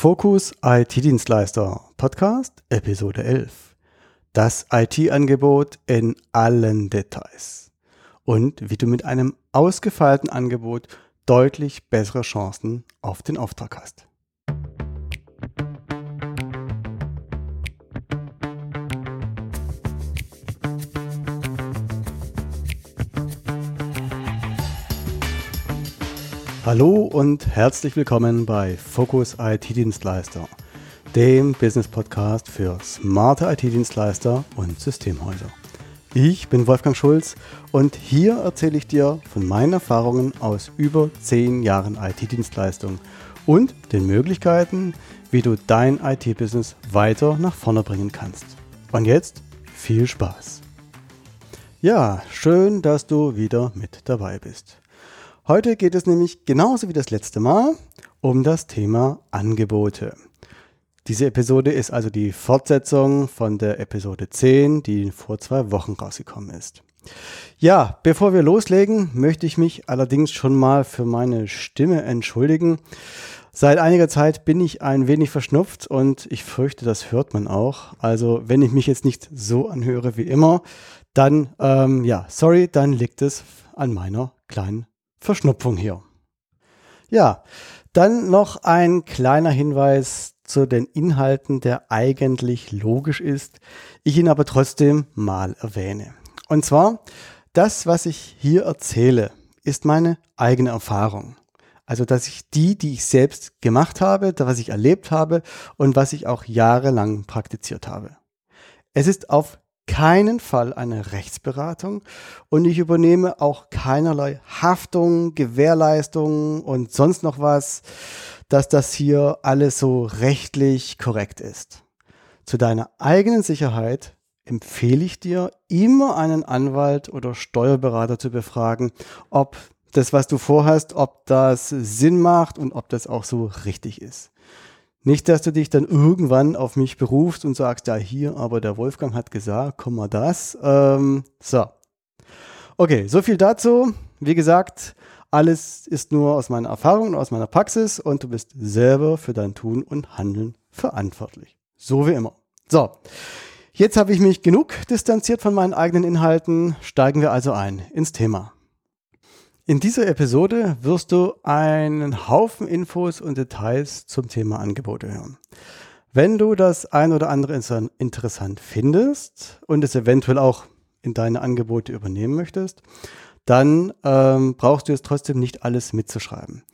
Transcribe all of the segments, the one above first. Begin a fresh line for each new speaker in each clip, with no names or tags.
Fokus IT-Dienstleister Podcast Episode 11. Das IT-Angebot in allen Details. Und wie du mit einem ausgefeilten Angebot deutlich bessere Chancen auf den Auftrag hast. Hallo und herzlich willkommen bei Focus IT-Dienstleister, dem Business-Podcast für smarte IT-Dienstleister und Systemhäuser. Ich bin Wolfgang Schulz und hier erzähle ich dir von meinen Erfahrungen aus über 10 Jahren IT-Dienstleistung und den Möglichkeiten, wie du dein IT-Business weiter nach vorne bringen kannst. Und jetzt viel Spaß! Ja, schön, dass du wieder mit dabei bist. Heute geht es nämlich genauso wie das letzte Mal um das Thema Angebote. Diese Episode ist also die Fortsetzung von der Episode 10, die vor zwei Wochen rausgekommen ist. Ja, bevor wir loslegen, möchte ich mich allerdings schon mal für meine Stimme entschuldigen. Seit einiger Zeit bin ich ein wenig verschnupft und ich fürchte, das hört man auch. Also wenn ich mich jetzt nicht so anhöre wie immer, dann, ähm, ja, sorry, dann liegt es an meiner kleinen Verschnupfung hier. Ja, dann noch ein kleiner Hinweis zu den Inhalten, der eigentlich logisch ist, ich ihn aber trotzdem mal erwähne. Und zwar, das, was ich hier erzähle, ist meine eigene Erfahrung. Also, dass ich die, die ich selbst gemacht habe, was ich erlebt habe und was ich auch jahrelang praktiziert habe. Es ist auf keinen Fall eine Rechtsberatung und ich übernehme auch keinerlei Haftung, Gewährleistung und sonst noch was, dass das hier alles so rechtlich korrekt ist. Zu deiner eigenen Sicherheit empfehle ich dir, immer einen Anwalt oder Steuerberater zu befragen, ob das, was du vorhast, ob das Sinn macht und ob das auch so richtig ist. Nicht, dass du dich dann irgendwann auf mich berufst und sagst, ja hier, aber der Wolfgang hat gesagt, komm mal das. Ähm, so. Okay, so viel dazu. Wie gesagt, alles ist nur aus meiner Erfahrung und aus meiner Praxis und du bist selber für dein Tun und Handeln verantwortlich. So wie immer. So. Jetzt habe ich mich genug distanziert von meinen eigenen Inhalten. Steigen wir also ein ins Thema. In dieser Episode wirst du einen Haufen Infos und Details zum Thema Angebote hören. Wenn du das ein oder andere interessant findest und es eventuell auch in deine Angebote übernehmen möchtest, dann ähm, brauchst du es trotzdem nicht alles mitzuschreiben.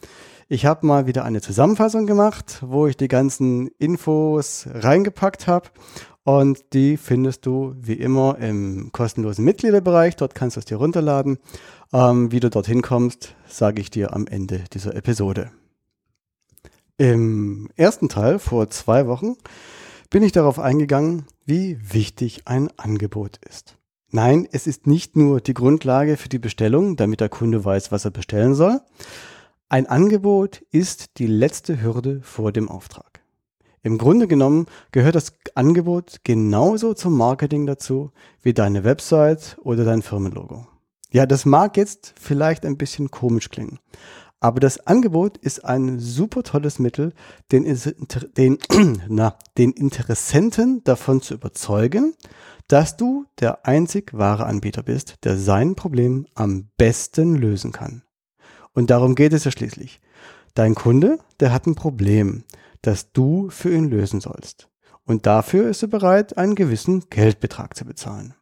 Ich habe mal wieder eine Zusammenfassung gemacht, wo ich die ganzen Infos reingepackt habe und die findest du wie immer im kostenlosen Mitgliederbereich. Dort kannst du es dir runterladen. Ähm, wie du dorthin kommst, sage ich dir am Ende dieser Episode. Im ersten Teil vor zwei Wochen bin ich darauf eingegangen, wie wichtig ein Angebot ist. Nein, es ist nicht nur die Grundlage für die Bestellung, damit der Kunde weiß, was er bestellen soll. Ein Angebot ist die letzte Hürde vor dem Auftrag. Im Grunde genommen gehört das Angebot genauso zum Marketing dazu wie deine Website oder dein Firmenlogo. Ja, das mag jetzt vielleicht ein bisschen komisch klingen, aber das Angebot ist ein super tolles Mittel, den, den, na, den Interessenten davon zu überzeugen, dass du der einzig wahre Anbieter bist, der sein Problem am besten lösen kann. Und darum geht es ja schließlich. Dein Kunde, der hat ein Problem das du für ihn lösen sollst. Und dafür ist er bereit, einen gewissen Geldbetrag zu bezahlen.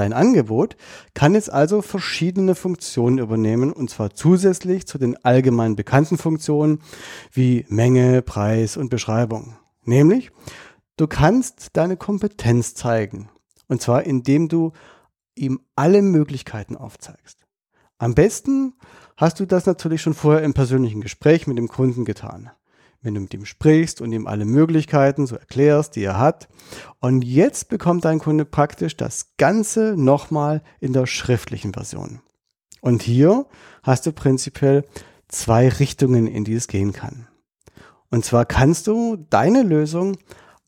Dein Angebot kann jetzt also verschiedene Funktionen übernehmen, und zwar zusätzlich zu den allgemein bekannten Funktionen wie Menge, Preis und Beschreibung. Nämlich, du kannst deine Kompetenz zeigen, und zwar indem du ihm alle Möglichkeiten aufzeigst. Am besten hast du das natürlich schon vorher im persönlichen Gespräch mit dem Kunden getan wenn du mit ihm sprichst und ihm alle Möglichkeiten so erklärst, die er hat. Und jetzt bekommt dein Kunde praktisch das Ganze nochmal in der schriftlichen Version. Und hier hast du prinzipiell zwei Richtungen, in die es gehen kann. Und zwar kannst du deine Lösung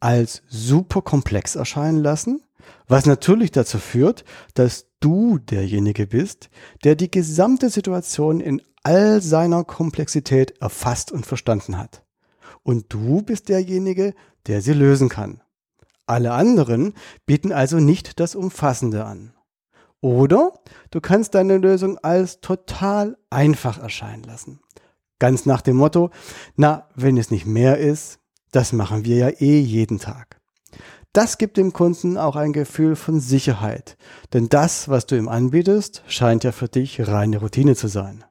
als super komplex erscheinen lassen, was natürlich dazu führt, dass du derjenige bist, der die gesamte Situation in all seiner Komplexität erfasst und verstanden hat. Und du bist derjenige, der sie lösen kann. Alle anderen bieten also nicht das Umfassende an. Oder du kannst deine Lösung als total einfach erscheinen lassen. Ganz nach dem Motto, na, wenn es nicht mehr ist, das machen wir ja eh jeden Tag. Das gibt dem Kunden auch ein Gefühl von Sicherheit, denn das, was du ihm anbietest, scheint ja für dich reine Routine zu sein.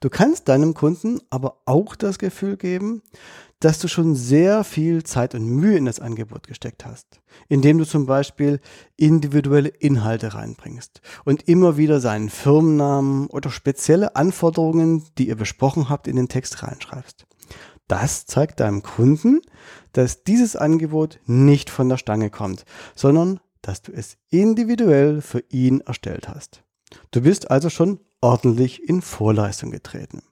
Du kannst deinem Kunden aber auch das Gefühl geben, dass du schon sehr viel Zeit und Mühe in das Angebot gesteckt hast, indem du zum Beispiel individuelle Inhalte reinbringst und immer wieder seinen Firmennamen oder spezielle Anforderungen, die ihr besprochen habt, in den Text reinschreibst. Das zeigt deinem Kunden, dass dieses Angebot nicht von der Stange kommt, sondern dass du es individuell für ihn erstellt hast. Du bist also schon ordentlich in Vorleistung getreten.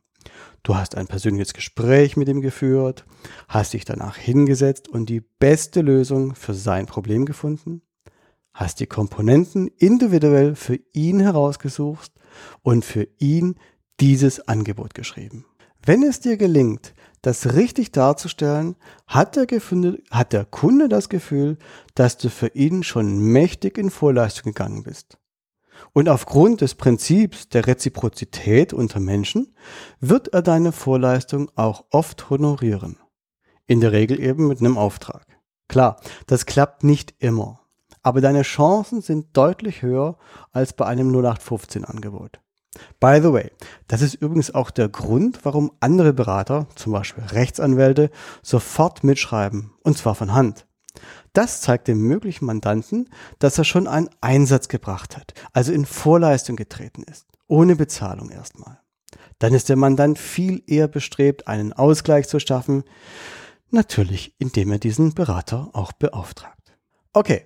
Du hast ein persönliches Gespräch mit ihm geführt, hast dich danach hingesetzt und die beste Lösung für sein Problem gefunden, hast die Komponenten individuell für ihn herausgesucht und für ihn dieses Angebot geschrieben. Wenn es dir gelingt, das richtig darzustellen, hat der, Gefühl, hat der Kunde das Gefühl, dass du für ihn schon mächtig in Vorleistung gegangen bist. Und aufgrund des Prinzips der Reziprozität unter Menschen wird er deine Vorleistung auch oft honorieren. In der Regel eben mit einem Auftrag. Klar, das klappt nicht immer. Aber deine Chancen sind deutlich höher als bei einem 0815 Angebot. By the way, das ist übrigens auch der Grund, warum andere Berater, zum Beispiel Rechtsanwälte, sofort mitschreiben, und zwar von Hand. Das zeigt dem möglichen Mandanten, dass er schon einen Einsatz gebracht hat, also in Vorleistung getreten ist, ohne Bezahlung erstmal. Dann ist der Mandant viel eher bestrebt, einen Ausgleich zu schaffen, natürlich indem er diesen Berater auch beauftragt. Okay,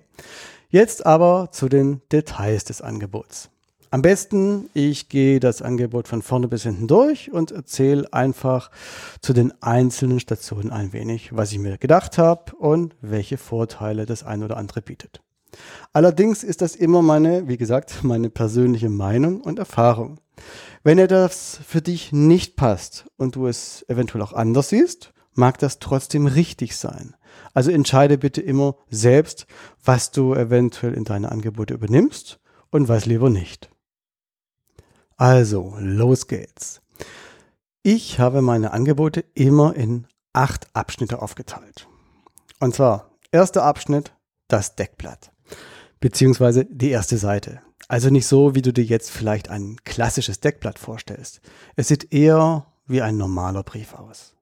jetzt aber zu den Details des Angebots. Am besten, ich gehe das Angebot von vorne bis hinten durch und erzähle einfach zu den einzelnen Stationen ein wenig, was ich mir gedacht habe und welche Vorteile das ein oder andere bietet. Allerdings ist das immer meine, wie gesagt, meine persönliche Meinung und Erfahrung. Wenn das für dich nicht passt und du es eventuell auch anders siehst, mag das trotzdem richtig sein. Also entscheide bitte immer selbst, was du eventuell in deine Angebote übernimmst und was lieber nicht. Also, los geht's. Ich habe meine Angebote immer in acht Abschnitte aufgeteilt. Und zwar, erster Abschnitt, das Deckblatt. Beziehungsweise die erste Seite. Also nicht so, wie du dir jetzt vielleicht ein klassisches Deckblatt vorstellst. Es sieht eher wie ein normaler Brief aus.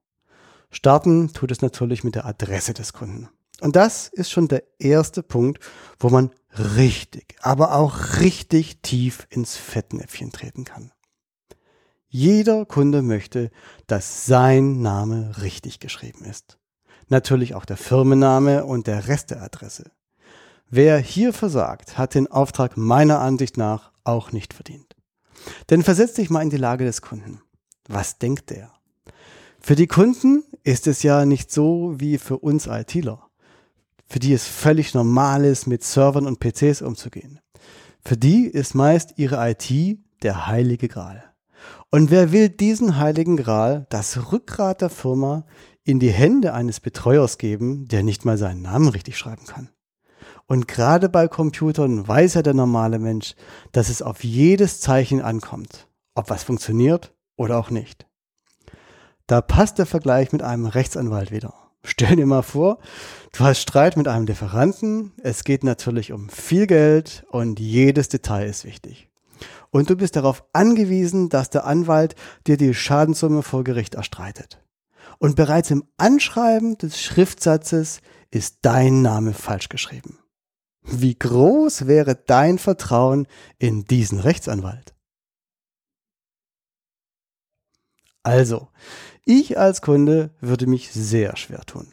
Starten tut es natürlich mit der Adresse des Kunden. Und das ist schon der erste Punkt, wo man richtig, aber auch richtig tief ins Fettnäpfchen treten kann. Jeder Kunde möchte, dass sein Name richtig geschrieben ist. Natürlich auch der Firmenname und der Rest der Adresse. Wer hier versagt, hat den Auftrag meiner Ansicht nach auch nicht verdient. Denn versetz dich mal in die Lage des Kunden. Was denkt der? Für die Kunden ist es ja nicht so wie für uns ITler für die es völlig normal ist, mit Servern und PCs umzugehen. Für die ist meist ihre IT der heilige Gral. Und wer will diesen heiligen Gral, das Rückgrat der Firma, in die Hände eines Betreuers geben, der nicht mal seinen Namen richtig schreiben kann? Und gerade bei Computern weiß ja der normale Mensch, dass es auf jedes Zeichen ankommt, ob was funktioniert oder auch nicht. Da passt der Vergleich mit einem Rechtsanwalt wieder. Stell dir mal vor, du hast Streit mit einem Lieferanten, es geht natürlich um viel Geld und jedes Detail ist wichtig. Und du bist darauf angewiesen, dass der Anwalt dir die Schadenssumme vor Gericht erstreitet. Und bereits im Anschreiben des Schriftsatzes ist dein Name falsch geschrieben. Wie groß wäre dein Vertrauen in diesen Rechtsanwalt? Also, ich als Kunde würde mich sehr schwer tun.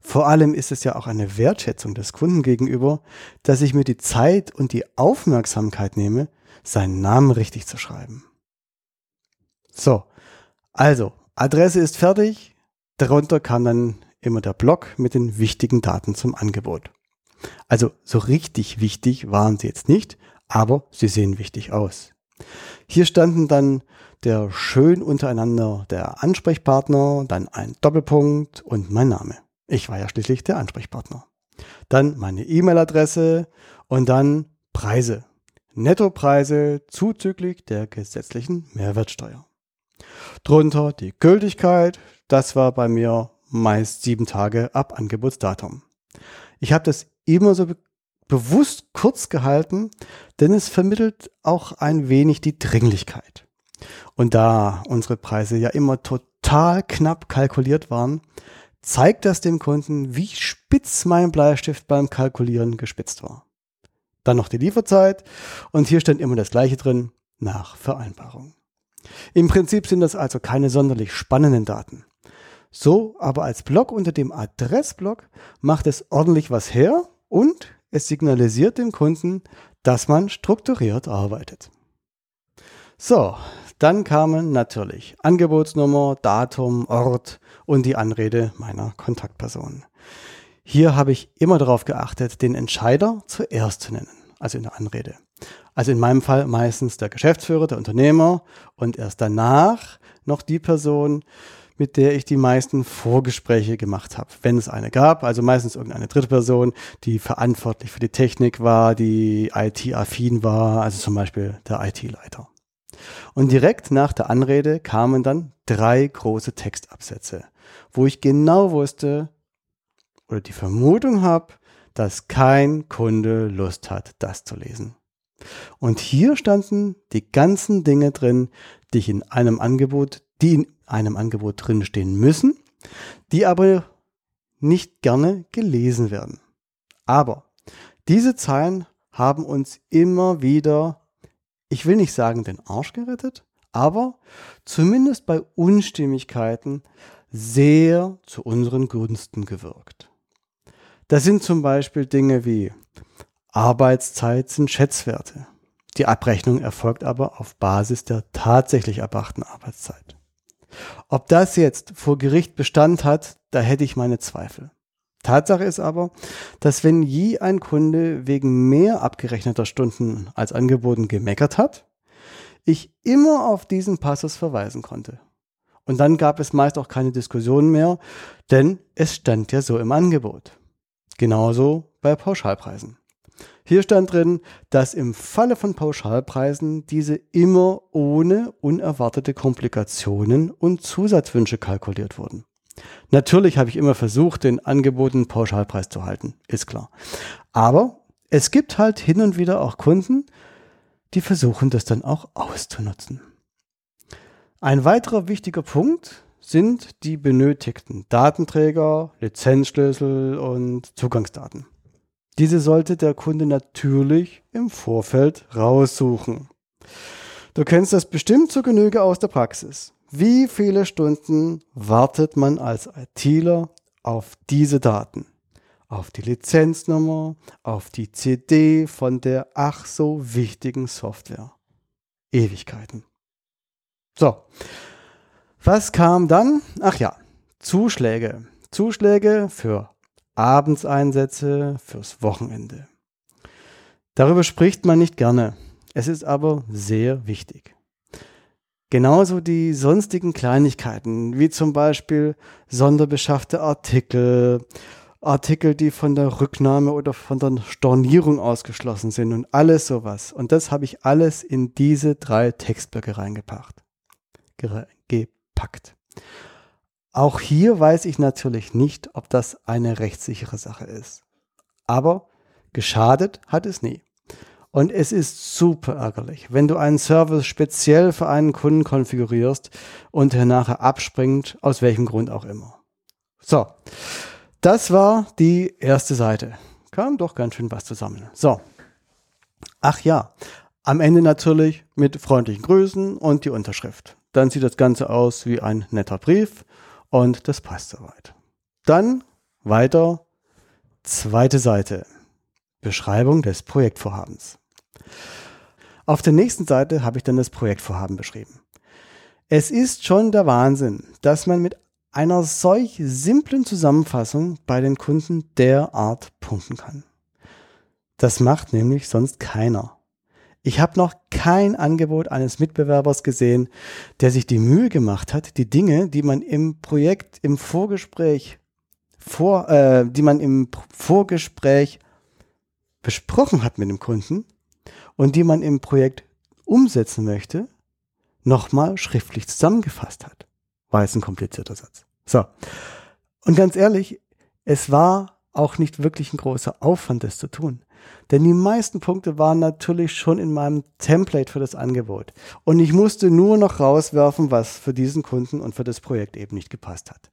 Vor allem ist es ja auch eine Wertschätzung des Kunden gegenüber, dass ich mir die Zeit und die Aufmerksamkeit nehme, seinen Namen richtig zu schreiben. So, also, Adresse ist fertig. Darunter kam dann immer der Block mit den wichtigen Daten zum Angebot. Also so richtig wichtig waren sie jetzt nicht, aber sie sehen wichtig aus. Hier standen dann der schön untereinander der Ansprechpartner, dann ein Doppelpunkt und mein Name. Ich war ja schließlich der Ansprechpartner. Dann meine E-Mail-Adresse und dann Preise. Nettopreise zuzüglich der gesetzlichen Mehrwertsteuer. Drunter die Gültigkeit, das war bei mir meist sieben Tage ab Angebotsdatum. Ich habe das immer so be bewusst kurz gehalten, denn es vermittelt auch ein wenig die Dringlichkeit. Und da unsere Preise ja immer total knapp kalkuliert waren, zeigt das dem Kunden, wie spitz mein Bleistift beim Kalkulieren gespitzt war. Dann noch die Lieferzeit und hier stand immer das gleiche drin, nach Vereinbarung. Im Prinzip sind das also keine sonderlich spannenden Daten. So aber als Block unter dem Adressblock macht es ordentlich was her und es signalisiert dem Kunden, dass man strukturiert arbeitet. So, dann kamen natürlich Angebotsnummer, Datum, Ort und die Anrede meiner Kontaktperson. Hier habe ich immer darauf geachtet, den Entscheider zuerst zu nennen, also in der Anrede. Also in meinem Fall meistens der Geschäftsführer, der Unternehmer und erst danach noch die Person, mit der ich die meisten Vorgespräche gemacht habe, wenn es eine gab. Also meistens irgendeine dritte Person, die verantwortlich für die Technik war, die IT-affin war, also zum Beispiel der IT-Leiter. Und direkt nach der Anrede kamen dann drei große Textabsätze, wo ich genau wusste oder die Vermutung habe, dass kein Kunde Lust hat, das zu lesen. Und hier standen die ganzen Dinge drin, die ich in einem Angebot, die in einem Angebot drin stehen müssen, die aber nicht gerne gelesen werden. Aber diese Zeilen haben uns immer wieder, ich will nicht sagen den Arsch gerettet, aber zumindest bei Unstimmigkeiten sehr zu unseren Gunsten gewirkt. Das sind zum Beispiel Dinge wie Arbeitszeit sind Schätzwerte. Die Abrechnung erfolgt aber auf Basis der tatsächlich erbrachten Arbeitszeit. Ob das jetzt vor Gericht Bestand hat, da hätte ich meine Zweifel. Tatsache ist aber, dass wenn je ein Kunde wegen mehr abgerechneter Stunden als angeboten gemeckert hat, ich immer auf diesen Passus verweisen konnte. Und dann gab es meist auch keine Diskussion mehr, denn es stand ja so im Angebot. Genauso bei Pauschalpreisen. Hier stand drin, dass im Falle von Pauschalpreisen diese immer ohne unerwartete Komplikationen und Zusatzwünsche kalkuliert wurden. Natürlich habe ich immer versucht, den Angeboten Pauschalpreis zu halten, ist klar. Aber es gibt halt hin und wieder auch Kunden, die versuchen das dann auch auszunutzen. Ein weiterer wichtiger Punkt sind die benötigten Datenträger, Lizenzschlüssel und Zugangsdaten. Diese sollte der Kunde natürlich im Vorfeld raussuchen. Du kennst das bestimmt zur Genüge aus der Praxis. Wie viele Stunden wartet man als ITler auf diese Daten? Auf die Lizenznummer, auf die CD von der ach so wichtigen Software. Ewigkeiten. So, was kam dann? Ach ja, Zuschläge. Zuschläge für Abendseinsätze fürs Wochenende. Darüber spricht man nicht gerne. Es ist aber sehr wichtig. Genauso die sonstigen Kleinigkeiten, wie zum Beispiel sonderbeschaffte Artikel, Artikel, die von der Rücknahme oder von der Stornierung ausgeschlossen sind und alles sowas. Und das habe ich alles in diese drei Textblöcke reingepackt. Gepackt. Auch hier weiß ich natürlich nicht, ob das eine rechtssichere Sache ist. Aber geschadet hat es nie. Und es ist super ärgerlich, wenn du einen Service speziell für einen Kunden konfigurierst und er nachher abspringt, aus welchem Grund auch immer. So, das war die erste Seite. Kam doch ganz schön was zusammen. So. Ach ja, am Ende natürlich mit freundlichen Grüßen und die Unterschrift. Dann sieht das Ganze aus wie ein netter Brief und das passt soweit. Dann weiter, zweite Seite. Beschreibung des Projektvorhabens. Auf der nächsten Seite habe ich dann das Projektvorhaben beschrieben. Es ist schon der Wahnsinn, dass man mit einer solch simplen Zusammenfassung bei den Kunden derart punkten kann. Das macht nämlich sonst keiner. Ich habe noch kein Angebot eines Mitbewerbers gesehen, der sich die Mühe gemacht hat, die Dinge, die man im Projekt, im Vorgespräch, vor, äh, die man im Vorgespräch besprochen hat mit dem Kunden und die man im Projekt umsetzen möchte, nochmal schriftlich zusammengefasst hat. War jetzt ein komplizierter Satz. So. Und ganz ehrlich, es war auch nicht wirklich ein großer Aufwand, das zu tun. Denn die meisten Punkte waren natürlich schon in meinem Template für das Angebot. Und ich musste nur noch rauswerfen, was für diesen Kunden und für das Projekt eben nicht gepasst hat.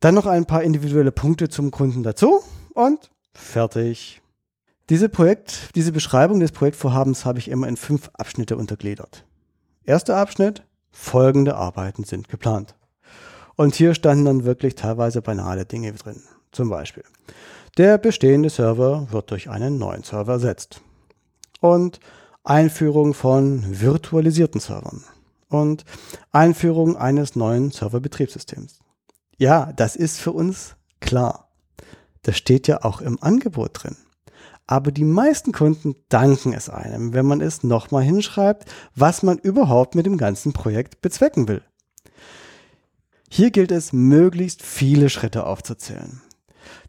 Dann noch ein paar individuelle Punkte zum Kunden dazu und fertig. Diese Projekt, diese Beschreibung des Projektvorhabens habe ich immer in fünf Abschnitte untergliedert. Erster Abschnitt, folgende Arbeiten sind geplant. Und hier standen dann wirklich teilweise banale Dinge drin. Zum Beispiel, der bestehende Server wird durch einen neuen Server ersetzt. Und Einführung von virtualisierten Servern. Und Einführung eines neuen Serverbetriebssystems. Ja, das ist für uns klar. Das steht ja auch im Angebot drin. Aber die meisten Kunden danken es einem, wenn man es nochmal hinschreibt, was man überhaupt mit dem ganzen Projekt bezwecken will. Hier gilt es, möglichst viele Schritte aufzuzählen.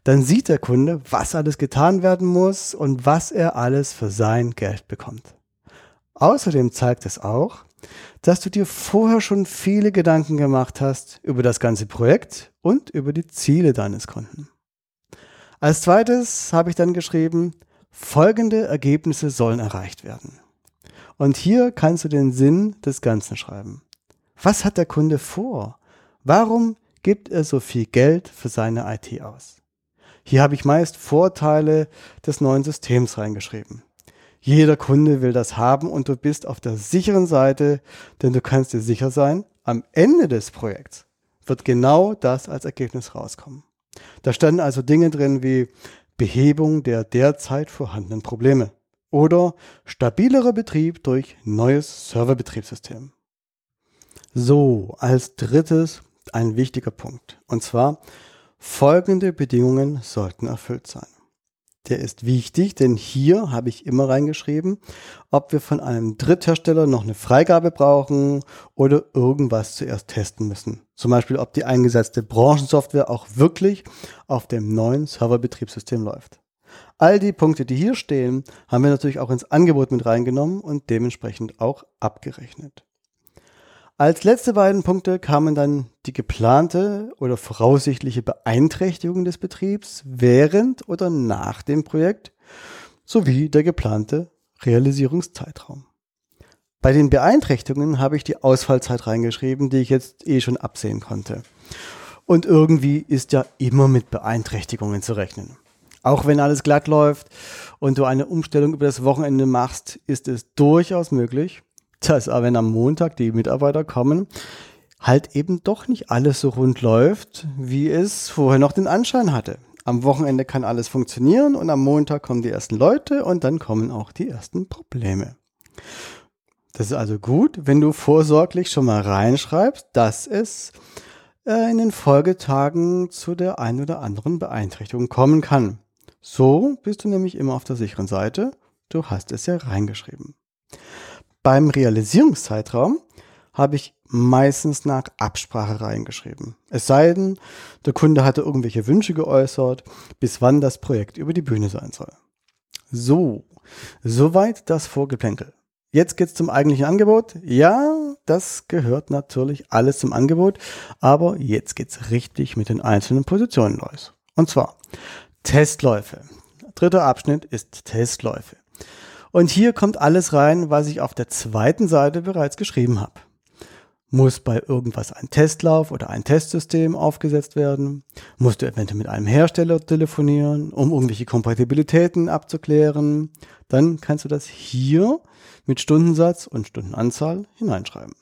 Dann sieht der Kunde, was alles getan werden muss und was er alles für sein Geld bekommt. Außerdem zeigt es auch, dass du dir vorher schon viele Gedanken gemacht hast über das ganze Projekt und über die Ziele deines Kunden. Als zweites habe ich dann geschrieben, folgende Ergebnisse sollen erreicht werden. Und hier kannst du den Sinn des Ganzen schreiben. Was hat der Kunde vor? Warum gibt er so viel Geld für seine IT aus? Hier habe ich meist Vorteile des neuen Systems reingeschrieben. Jeder Kunde will das haben und du bist auf der sicheren Seite, denn du kannst dir sicher sein, am Ende des Projekts wird genau das als Ergebnis rauskommen. Da standen also Dinge drin wie Behebung der derzeit vorhandenen Probleme oder stabilerer Betrieb durch neues Serverbetriebssystem. So, als drittes ein wichtiger Punkt. Und zwar Folgende Bedingungen sollten erfüllt sein. Der ist wichtig, denn hier habe ich immer reingeschrieben, ob wir von einem Dritthersteller noch eine Freigabe brauchen oder irgendwas zuerst testen müssen. Zum Beispiel, ob die eingesetzte Branchensoftware auch wirklich auf dem neuen Serverbetriebssystem läuft. All die Punkte, die hier stehen, haben wir natürlich auch ins Angebot mit reingenommen und dementsprechend auch abgerechnet. Als letzte beiden Punkte kamen dann die geplante oder voraussichtliche Beeinträchtigung des Betriebs während oder nach dem Projekt sowie der geplante Realisierungszeitraum. Bei den Beeinträchtigungen habe ich die Ausfallzeit reingeschrieben, die ich jetzt eh schon absehen konnte. Und irgendwie ist ja immer mit Beeinträchtigungen zu rechnen. Auch wenn alles glatt läuft und du eine Umstellung über das Wochenende machst, ist es durchaus möglich, dass aber wenn am Montag die Mitarbeiter kommen, halt eben doch nicht alles so rund läuft, wie es vorher noch den Anschein hatte. Am Wochenende kann alles funktionieren und am Montag kommen die ersten Leute und dann kommen auch die ersten Probleme. Das ist also gut, wenn du vorsorglich schon mal reinschreibst, dass es äh, in den Folgetagen zu der einen oder anderen Beeinträchtigung kommen kann. So bist du nämlich immer auf der sicheren Seite. Du hast es ja reingeschrieben. Beim Realisierungszeitraum habe ich meistens nach Absprache reingeschrieben. Es sei denn, der Kunde hatte irgendwelche Wünsche geäußert, bis wann das Projekt über die Bühne sein soll. So, soweit das Vorgeplänkel. Jetzt geht's zum eigentlichen Angebot. Ja, das gehört natürlich alles zum Angebot, aber jetzt geht's richtig mit den einzelnen Positionen los. Und zwar Testläufe. Dritter Abschnitt ist Testläufe. Und hier kommt alles rein, was ich auf der zweiten Seite bereits geschrieben habe. Muss bei irgendwas ein Testlauf oder ein Testsystem aufgesetzt werden? Musst du eventuell mit einem Hersteller telefonieren, um irgendwelche Kompatibilitäten abzuklären? Dann kannst du das hier mit Stundensatz und Stundenanzahl hineinschreiben.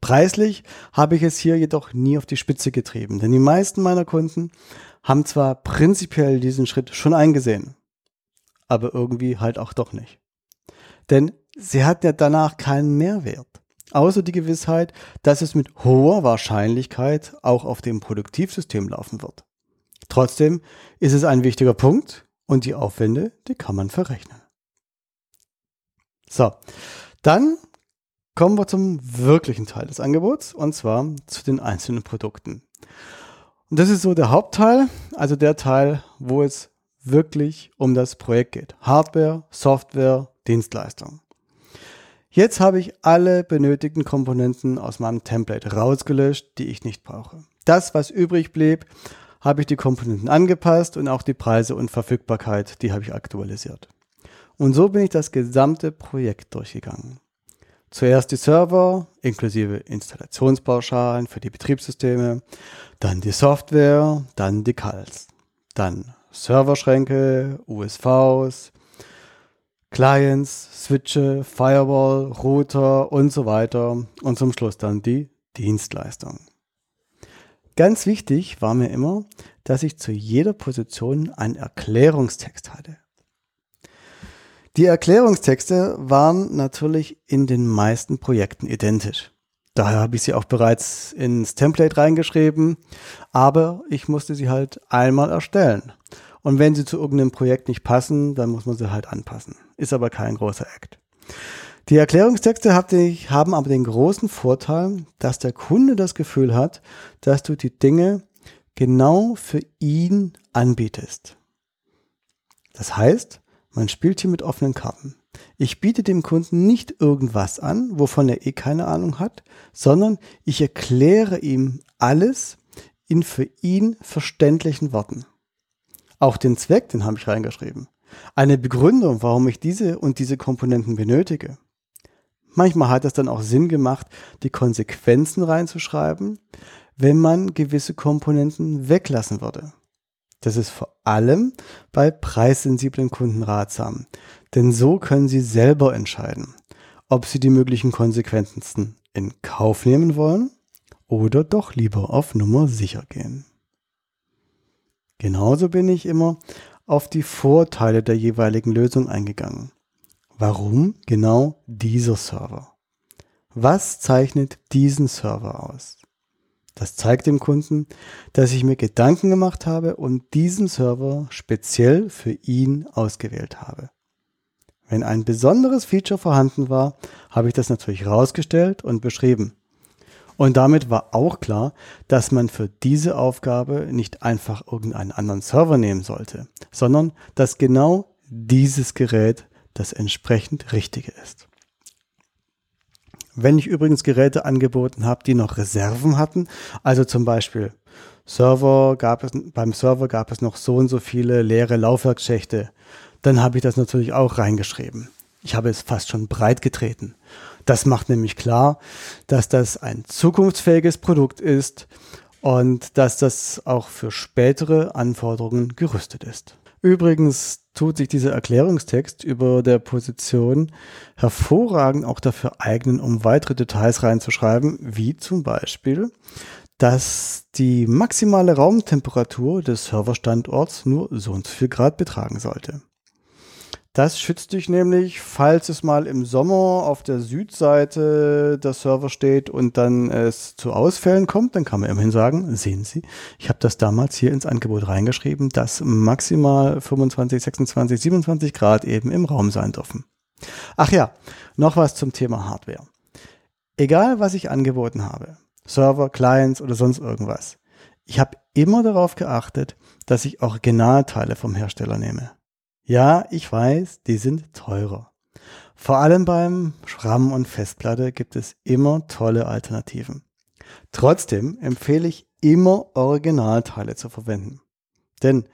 Preislich habe ich es hier jedoch nie auf die Spitze getrieben, denn die meisten meiner Kunden haben zwar prinzipiell diesen Schritt schon eingesehen, aber irgendwie halt auch doch nicht. Denn sie hat ja danach keinen Mehrwert. Außer die Gewissheit, dass es mit hoher Wahrscheinlichkeit auch auf dem Produktivsystem laufen wird. Trotzdem ist es ein wichtiger Punkt und die Aufwände, die kann man verrechnen. So, dann kommen wir zum wirklichen Teil des Angebots und zwar zu den einzelnen Produkten. Und das ist so der Hauptteil, also der Teil, wo es wirklich um das Projekt geht. Hardware, Software, Dienstleistung. Jetzt habe ich alle benötigten Komponenten aus meinem Template rausgelöscht, die ich nicht brauche. Das, was übrig blieb, habe ich die Komponenten angepasst und auch die Preise und Verfügbarkeit, die habe ich aktualisiert. Und so bin ich das gesamte Projekt durchgegangen. Zuerst die Server inklusive Installationspauschalen für die Betriebssysteme, dann die Software, dann die CALs, dann Serverschränke, USVs, Clients, Switche, Firewall, Router und so weiter und zum Schluss dann die Dienstleistung. Ganz wichtig war mir immer, dass ich zu jeder Position einen Erklärungstext hatte. Die Erklärungstexte waren natürlich in den meisten Projekten identisch. Daher habe ich sie auch bereits ins Template reingeschrieben, aber ich musste sie halt einmal erstellen. Und wenn sie zu irgendeinem Projekt nicht passen, dann muss man sie halt anpassen. Ist aber kein großer Act. Die Erklärungstexte haben aber den großen Vorteil, dass der Kunde das Gefühl hat, dass du die Dinge genau für ihn anbietest. Das heißt, man spielt hier mit offenen Karten. Ich biete dem Kunden nicht irgendwas an, wovon er eh keine Ahnung hat, sondern ich erkläre ihm alles in für ihn verständlichen Worten. Auch den Zweck, den habe ich reingeschrieben. Eine Begründung, warum ich diese und diese Komponenten benötige. Manchmal hat es dann auch Sinn gemacht, die Konsequenzen reinzuschreiben, wenn man gewisse Komponenten weglassen würde. Das ist vor allem bei preissensiblen Kunden ratsam, denn so können sie selber entscheiden, ob sie die möglichen Konsequenzen in Kauf nehmen wollen oder doch lieber auf Nummer sicher gehen. Genauso bin ich immer auf die Vorteile der jeweiligen Lösung eingegangen. Warum genau dieser Server? Was zeichnet diesen Server aus? Das zeigt dem Kunden, dass ich mir Gedanken gemacht habe und diesen Server speziell für ihn ausgewählt habe. Wenn ein besonderes Feature vorhanden war, habe ich das natürlich rausgestellt und beschrieben. Und damit war auch klar, dass man für diese Aufgabe nicht einfach irgendeinen anderen Server nehmen sollte, sondern dass genau dieses Gerät das entsprechend richtige ist. Wenn ich übrigens Geräte angeboten habe, die noch Reserven hatten, also zum Beispiel Server gab es, beim Server gab es noch so und so viele leere Laufwerksschächte, dann habe ich das natürlich auch reingeschrieben. Ich habe es fast schon breit getreten. Das macht nämlich klar, dass das ein zukunftsfähiges Produkt ist und dass das auch für spätere Anforderungen gerüstet ist. Übrigens tut sich dieser Erklärungstext über der Position hervorragend auch dafür eignen, um weitere Details reinzuschreiben, wie zum Beispiel, dass die maximale Raumtemperatur des Serverstandorts nur so und so viel Grad betragen sollte. Das schützt dich nämlich, falls es mal im Sommer auf der Südseite der Server steht und dann es zu Ausfällen kommt, dann kann man immerhin sagen, sehen Sie, ich habe das damals hier ins Angebot reingeschrieben, dass maximal 25, 26, 27 Grad eben im Raum sein dürfen. Ach ja, noch was zum Thema Hardware. Egal, was ich angeboten habe, Server, Clients oder sonst irgendwas, ich habe immer darauf geachtet, dass ich Originalteile vom Hersteller nehme. Ja, ich weiß, die sind teurer. Vor allem beim RAM und Festplatte gibt es immer tolle Alternativen. Trotzdem empfehle ich immer Originalteile zu verwenden. Denn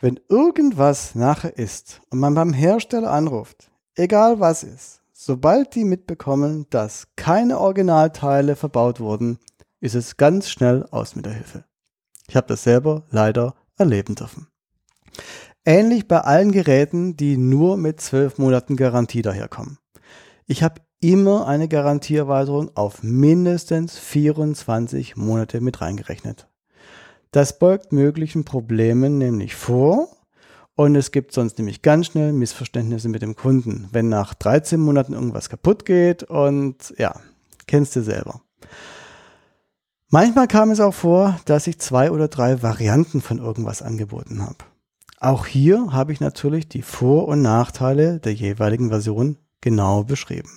wenn irgendwas nachher ist und man beim Hersteller anruft, egal was ist, sobald die mitbekommen, dass keine Originalteile verbaut wurden, ist es ganz schnell aus mit der Hilfe. Ich habe das selber leider erleben dürfen. Ähnlich bei allen Geräten, die nur mit zwölf Monaten Garantie daherkommen. Ich habe immer eine Garantieerweiterung auf mindestens 24 Monate mit reingerechnet. Das beugt möglichen Problemen nämlich vor und es gibt sonst nämlich ganz schnell Missverständnisse mit dem Kunden, wenn nach 13 Monaten irgendwas kaputt geht und ja, kennst du selber. Manchmal kam es auch vor, dass ich zwei oder drei Varianten von irgendwas angeboten habe. Auch hier habe ich natürlich die Vor- und Nachteile der jeweiligen Version genau beschrieben.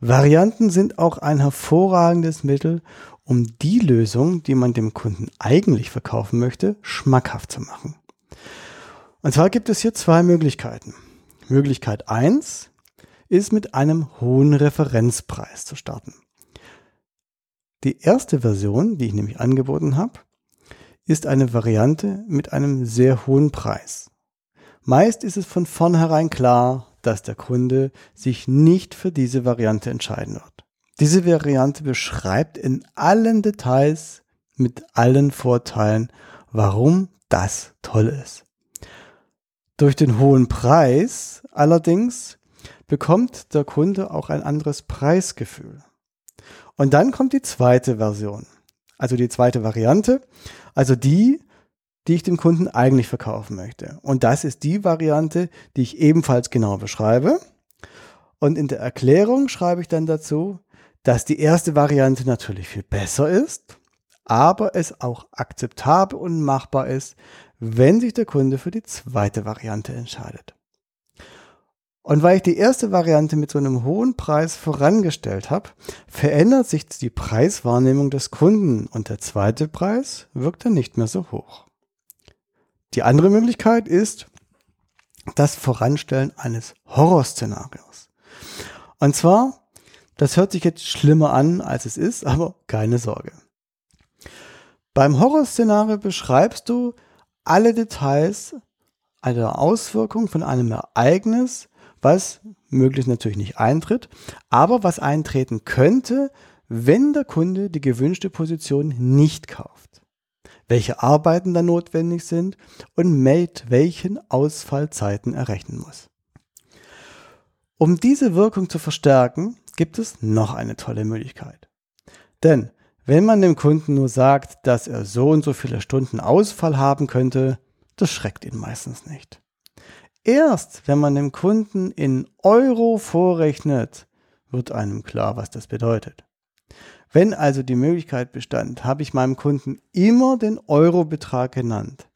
Varianten sind auch ein hervorragendes Mittel, um die Lösung, die man dem Kunden eigentlich verkaufen möchte, schmackhaft zu machen. Und zwar gibt es hier zwei Möglichkeiten. Möglichkeit eins ist mit einem hohen Referenzpreis zu starten. Die erste Version, die ich nämlich angeboten habe, ist eine Variante mit einem sehr hohen Preis. Meist ist es von vornherein klar, dass der Kunde sich nicht für diese Variante entscheiden wird. Diese Variante beschreibt in allen Details mit allen Vorteilen, warum das toll ist. Durch den hohen Preis allerdings bekommt der Kunde auch ein anderes Preisgefühl. Und dann kommt die zweite Version, also die zweite Variante, also die, die ich dem Kunden eigentlich verkaufen möchte. Und das ist die Variante, die ich ebenfalls genau beschreibe. Und in der Erklärung schreibe ich dann dazu, dass die erste Variante natürlich viel besser ist, aber es auch akzeptabel und machbar ist, wenn sich der Kunde für die zweite Variante entscheidet. Und weil ich die erste Variante mit so einem hohen Preis vorangestellt habe, verändert sich die Preiswahrnehmung des Kunden und der zweite Preis wirkt dann nicht mehr so hoch. Die andere Möglichkeit ist das Voranstellen eines Horrorszenarios. Und zwar, das hört sich jetzt schlimmer an, als es ist, aber keine Sorge. Beim Horrorszenario beschreibst du alle Details einer Auswirkung von einem Ereignis, was möglichst natürlich nicht eintritt, aber was eintreten könnte, wenn der Kunde die gewünschte Position nicht kauft. Welche Arbeiten da notwendig sind und mit welchen Ausfallzeiten er rechnen muss. Um diese Wirkung zu verstärken, gibt es noch eine tolle Möglichkeit. Denn wenn man dem Kunden nur sagt, dass er so und so viele Stunden Ausfall haben könnte, das schreckt ihn meistens nicht. Erst wenn man dem Kunden in Euro vorrechnet, wird einem klar, was das bedeutet. Wenn also die Möglichkeit bestand, habe ich meinem Kunden immer den Eurobetrag genannt,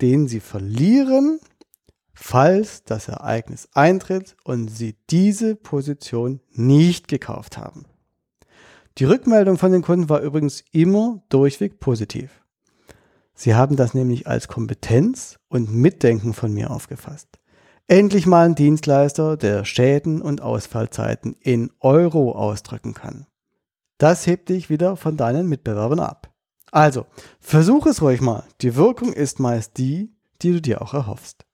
den sie verlieren, falls das Ereignis eintritt und sie diese Position nicht gekauft haben. Die Rückmeldung von den Kunden war übrigens immer durchweg positiv. Sie haben das nämlich als Kompetenz und Mitdenken von mir aufgefasst. Endlich mal ein Dienstleister, der Schäden und Ausfallzeiten in Euro ausdrücken kann. Das hebt dich wieder von deinen Mitbewerbern ab. Also, versuch es ruhig mal. Die Wirkung ist meist die, die du dir auch erhoffst.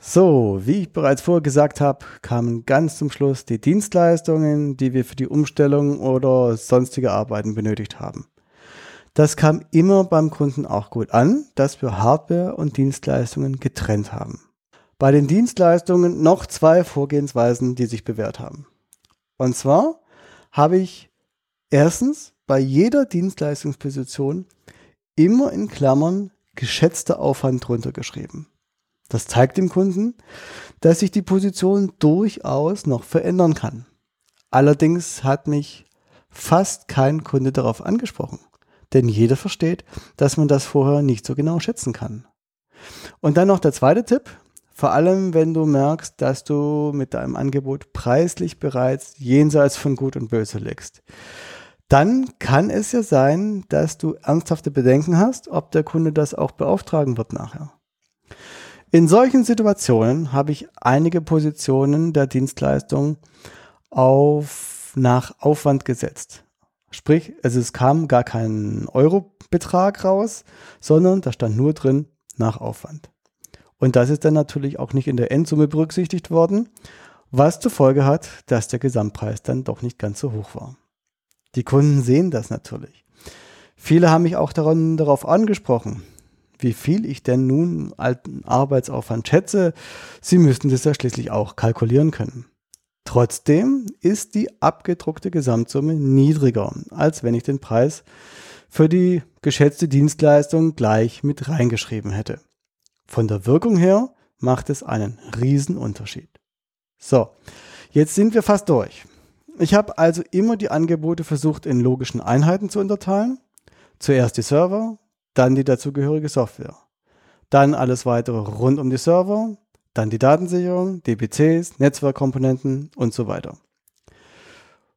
So, wie ich bereits vorher gesagt habe, kamen ganz zum Schluss die Dienstleistungen, die wir für die Umstellung oder sonstige Arbeiten benötigt haben. Das kam immer beim Kunden auch gut an, dass wir Hardware und Dienstleistungen getrennt haben. Bei den Dienstleistungen noch zwei Vorgehensweisen, die sich bewährt haben. Und zwar habe ich erstens bei jeder Dienstleistungsposition immer in Klammern geschätzter Aufwand drunter geschrieben. Das zeigt dem Kunden, dass sich die Position durchaus noch verändern kann. Allerdings hat mich fast kein Kunde darauf angesprochen denn jeder versteht, dass man das vorher nicht so genau schätzen kann. Und dann noch der zweite Tipp, vor allem wenn du merkst, dass du mit deinem Angebot preislich bereits jenseits von Gut und Böse liegst. Dann kann es ja sein, dass du ernsthafte Bedenken hast, ob der Kunde das auch beauftragen wird nachher. In solchen Situationen habe ich einige Positionen der Dienstleistung auf nach Aufwand gesetzt. Sprich, also es kam gar kein Eurobetrag raus, sondern da stand nur drin nach Aufwand. Und das ist dann natürlich auch nicht in der Endsumme berücksichtigt worden, was zur Folge hat, dass der Gesamtpreis dann doch nicht ganz so hoch war. Die Kunden sehen das natürlich. Viele haben mich auch daran, darauf angesprochen, wie viel ich denn nun alten Arbeitsaufwand schätze. Sie müssten das ja schließlich auch kalkulieren können. Trotzdem ist die abgedruckte Gesamtsumme niedriger, als wenn ich den Preis für die geschätzte Dienstleistung gleich mit reingeschrieben hätte. Von der Wirkung her macht es einen riesen Unterschied. So, jetzt sind wir fast durch. Ich habe also immer die Angebote versucht in logischen Einheiten zu unterteilen. Zuerst die Server, dann die dazugehörige Software. Dann alles weitere rund um die Server, dann die Datensicherung, DPCs, Netzwerkkomponenten und so weiter.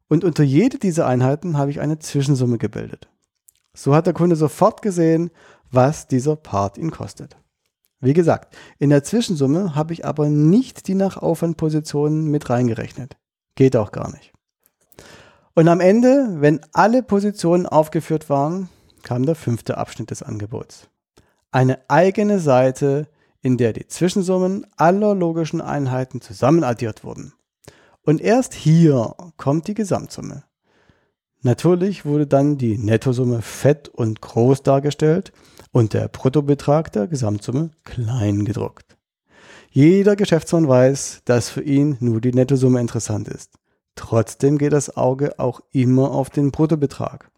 Und unter jede dieser Einheiten habe ich eine Zwischensumme gebildet. So hat der Kunde sofort gesehen, was dieser Part ihn kostet. Wie gesagt, in der Zwischensumme habe ich aber nicht die Nachaufwandpositionen mit reingerechnet. Geht auch gar nicht. Und am Ende, wenn alle Positionen aufgeführt waren, kam der fünfte Abschnitt des Angebots. Eine eigene Seite, in der die Zwischensummen aller logischen Einheiten zusammenaddiert wurden. Und erst hier kommt die Gesamtsumme. Natürlich wurde dann die Nettosumme fett und groß dargestellt und der Bruttobetrag der Gesamtsumme klein gedruckt. Jeder Geschäftsmann weiß, dass für ihn nur die Nettosumme interessant ist. Trotzdem geht das Auge auch immer auf den Bruttobetrag.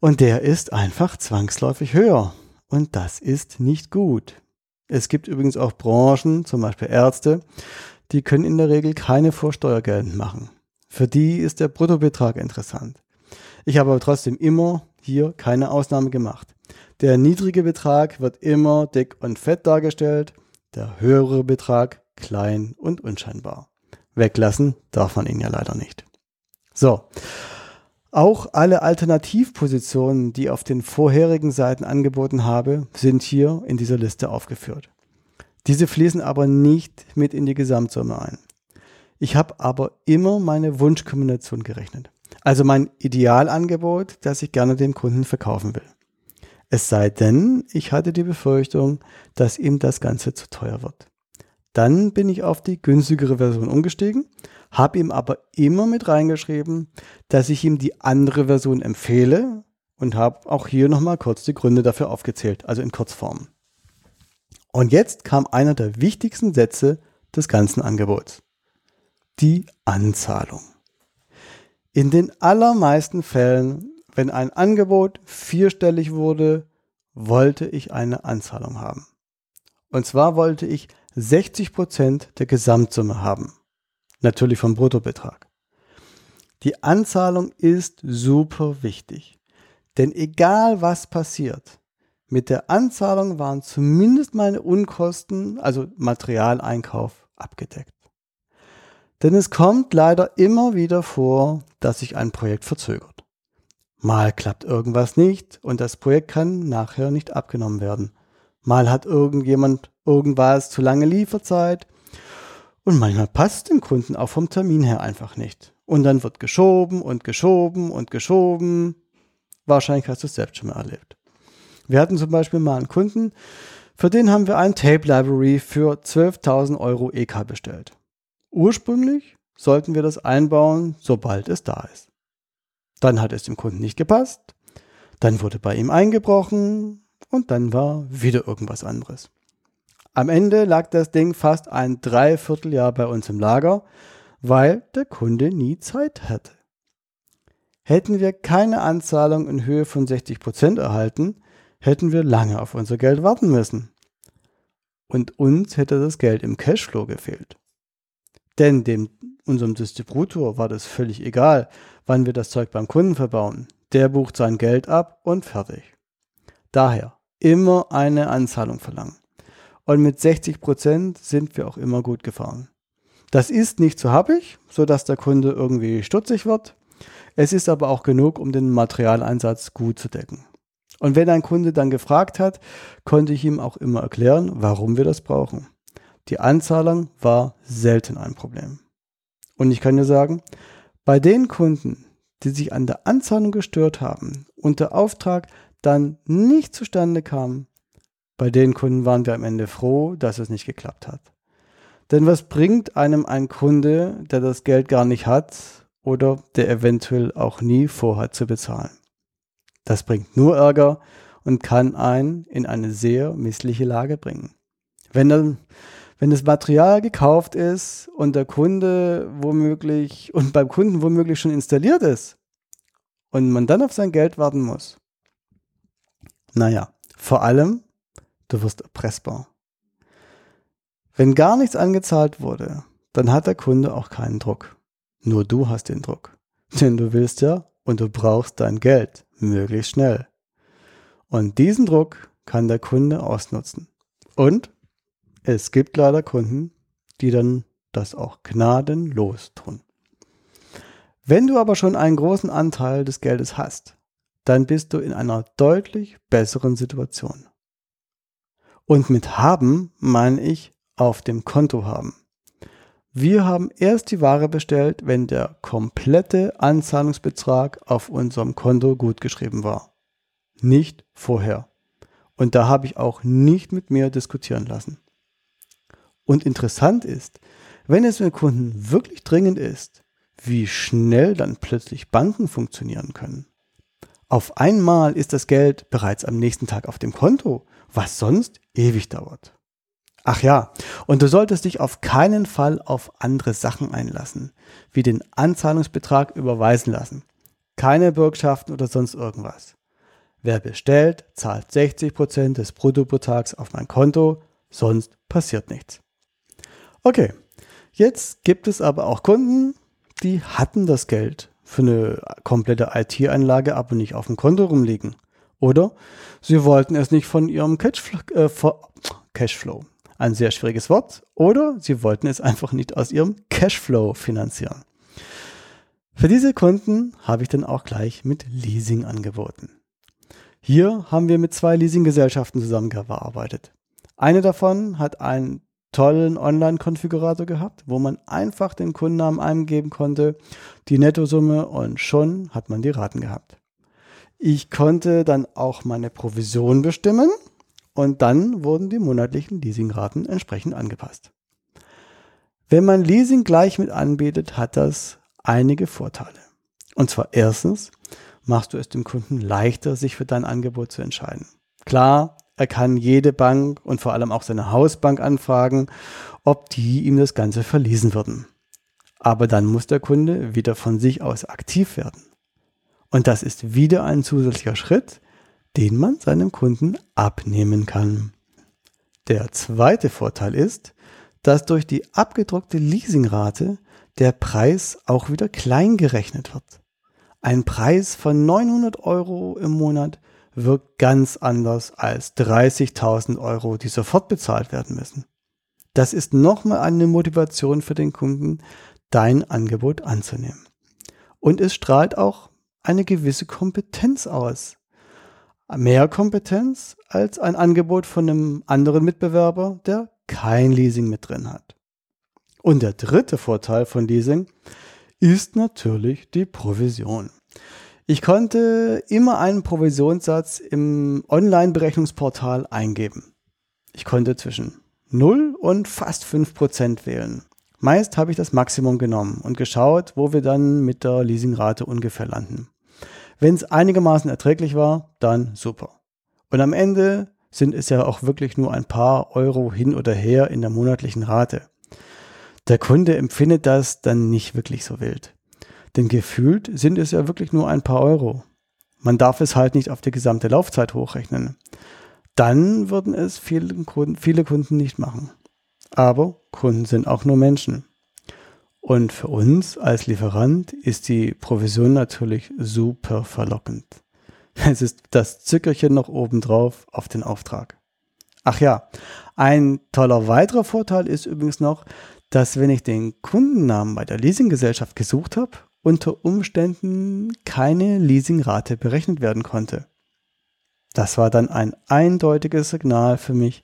Und der ist einfach zwangsläufig höher. Und das ist nicht gut. Es gibt übrigens auch Branchen, zum Beispiel Ärzte, die können in der Regel keine Vorsteuer geltend machen. Für die ist der Bruttobetrag interessant. Ich habe aber trotzdem immer hier keine Ausnahme gemacht. Der niedrige Betrag wird immer dick und fett dargestellt, der höhere Betrag klein und unscheinbar. Weglassen darf man ihn ja leider nicht. So. Auch alle Alternativpositionen, die auf den vorherigen Seiten angeboten habe, sind hier in dieser Liste aufgeführt. Diese fließen aber nicht mit in die Gesamtsumme ein. Ich habe aber immer meine Wunschkombination gerechnet. Also mein Idealangebot, das ich gerne dem Kunden verkaufen will. Es sei denn, ich hatte die Befürchtung, dass ihm das Ganze zu teuer wird. Dann bin ich auf die günstigere Version umgestiegen, habe ihm aber immer mit reingeschrieben, dass ich ihm die andere Version empfehle und habe auch hier nochmal kurz die Gründe dafür aufgezählt, also in Kurzform. Und jetzt kam einer der wichtigsten Sätze des ganzen Angebots. Die Anzahlung. In den allermeisten Fällen wenn ein Angebot vierstellig wurde, wollte ich eine Anzahlung haben. Und zwar wollte ich 60 Prozent der Gesamtsumme haben. Natürlich vom Bruttobetrag. Die Anzahlung ist super wichtig. Denn egal was passiert, mit der Anzahlung waren zumindest meine Unkosten, also Materialeinkauf, abgedeckt. Denn es kommt leider immer wieder vor, dass sich ein Projekt verzögert. Mal klappt irgendwas nicht und das Projekt kann nachher nicht abgenommen werden. Mal hat irgendjemand irgendwas zu lange Lieferzeit und manchmal passt dem Kunden auch vom Termin her einfach nicht. Und dann wird geschoben und geschoben und geschoben. Wahrscheinlich hast du es selbst schon mal erlebt. Wir hatten zum Beispiel mal einen Kunden, für den haben wir ein Tape Library für 12.000 Euro EK bestellt. Ursprünglich sollten wir das einbauen, sobald es da ist. Dann hat es dem Kunden nicht gepasst. Dann wurde bei ihm eingebrochen und dann war wieder irgendwas anderes. Am Ende lag das Ding fast ein Dreivierteljahr bei uns im Lager, weil der Kunde nie Zeit hatte. Hätten wir keine Anzahlung in Höhe von 60 Prozent erhalten, hätten wir lange auf unser Geld warten müssen. Und uns hätte das Geld im Cashflow gefehlt. Denn dem, unserem Distributor war das völlig egal, wann wir das Zeug beim Kunden verbauen. Der bucht sein Geld ab und fertig. Daher immer eine Anzahlung verlangen. Und mit 60 Prozent sind wir auch immer gut gefahren. Das ist nicht zu happig, sodass der Kunde irgendwie stutzig wird. Es ist aber auch genug, um den Materialeinsatz gut zu decken. Und wenn ein Kunde dann gefragt hat, konnte ich ihm auch immer erklären, warum wir das brauchen. Die Anzahlung war selten ein Problem. Und ich kann dir sagen, bei den Kunden, die sich an der Anzahlung gestört haben und der Auftrag dann nicht zustande kam, bei den Kunden waren wir am Ende froh, dass es nicht geklappt hat. Denn was bringt einem ein Kunde, der das Geld gar nicht hat oder der eventuell auch nie vorhat zu bezahlen? Das bringt nur Ärger und kann einen in eine sehr missliche Lage bringen. Wenn dann wenn das Material gekauft ist und der Kunde womöglich und beim Kunden womöglich schon installiert ist und man dann auf sein Geld warten muss. Naja, vor allem, du wirst erpressbar. Wenn gar nichts angezahlt wurde, dann hat der Kunde auch keinen Druck. Nur du hast den Druck. Denn du willst ja und du brauchst dein Geld möglichst schnell. Und diesen Druck kann der Kunde ausnutzen. Und es gibt leider Kunden, die dann das auch gnadenlos tun. Wenn du aber schon einen großen Anteil des Geldes hast, dann bist du in einer deutlich besseren Situation. Und mit haben meine ich auf dem Konto haben. Wir haben erst die Ware bestellt, wenn der komplette Anzahlungsbetrag auf unserem Konto gutgeschrieben war. Nicht vorher. Und da habe ich auch nicht mit mir diskutieren lassen. Und interessant ist, wenn es den Kunden wirklich dringend ist, wie schnell dann plötzlich Banken funktionieren können. Auf einmal ist das Geld bereits am nächsten Tag auf dem Konto, was sonst ewig dauert. Ach ja, und du solltest dich auf keinen Fall auf andere Sachen einlassen, wie den Anzahlungsbetrag überweisen lassen. Keine Bürgschaften oder sonst irgendwas. Wer bestellt, zahlt 60% des Bruttobetrags auf mein Konto, sonst passiert nichts. Okay, jetzt gibt es aber auch Kunden, die hatten das Geld für eine komplette IT-Anlage aber nicht auf dem Konto rumliegen. Oder sie wollten es nicht von ihrem Cashflow, äh, Cashflow, ein sehr schwieriges Wort, oder sie wollten es einfach nicht aus ihrem Cashflow finanzieren. Für diese Kunden habe ich dann auch gleich mit Leasing angeboten. Hier haben wir mit zwei Leasinggesellschaften zusammengearbeitet. Eine davon hat einen tollen Online-Konfigurator gehabt, wo man einfach den Kundennamen eingeben konnte, die Nettosumme und schon hat man die Raten gehabt. Ich konnte dann auch meine Provision bestimmen und dann wurden die monatlichen Leasingraten entsprechend angepasst. Wenn man Leasing gleich mit anbietet, hat das einige Vorteile. Und zwar erstens machst du es dem Kunden leichter, sich für dein Angebot zu entscheiden. Klar, er kann jede Bank und vor allem auch seine Hausbank anfragen, ob die ihm das Ganze verließen würden. Aber dann muss der Kunde wieder von sich aus aktiv werden. Und das ist wieder ein zusätzlicher Schritt, den man seinem Kunden abnehmen kann. Der zweite Vorteil ist, dass durch die abgedruckte Leasingrate der Preis auch wieder klein gerechnet wird. Ein Preis von 900 Euro im Monat wirkt ganz anders als 30.000 Euro, die sofort bezahlt werden müssen. Das ist nochmal eine Motivation für den Kunden, dein Angebot anzunehmen. Und es strahlt auch eine gewisse Kompetenz aus. Mehr Kompetenz als ein Angebot von einem anderen Mitbewerber, der kein Leasing mit drin hat. Und der dritte Vorteil von Leasing ist natürlich die Provision. Ich konnte immer einen Provisionssatz im Online-Berechnungsportal eingeben. Ich konnte zwischen 0 und fast 5% wählen. Meist habe ich das Maximum genommen und geschaut, wo wir dann mit der Leasingrate ungefähr landen. Wenn es einigermaßen erträglich war, dann super. Und am Ende sind es ja auch wirklich nur ein paar Euro hin oder her in der monatlichen Rate. Der Kunde empfindet das dann nicht wirklich so wild. Denn gefühlt sind es ja wirklich nur ein paar Euro. Man darf es halt nicht auf die gesamte Laufzeit hochrechnen. Dann würden es viele Kunden, nicht machen. Aber Kunden sind auch nur Menschen. Und für uns als Lieferant ist die Provision natürlich super verlockend. Es ist das Zückerchen noch obendrauf auf den Auftrag. Ach ja, ein toller weiterer Vorteil ist übrigens noch, dass wenn ich den Kundennamen bei der Leasinggesellschaft gesucht habe unter Umständen keine Leasingrate berechnet werden konnte. Das war dann ein eindeutiges Signal für mich,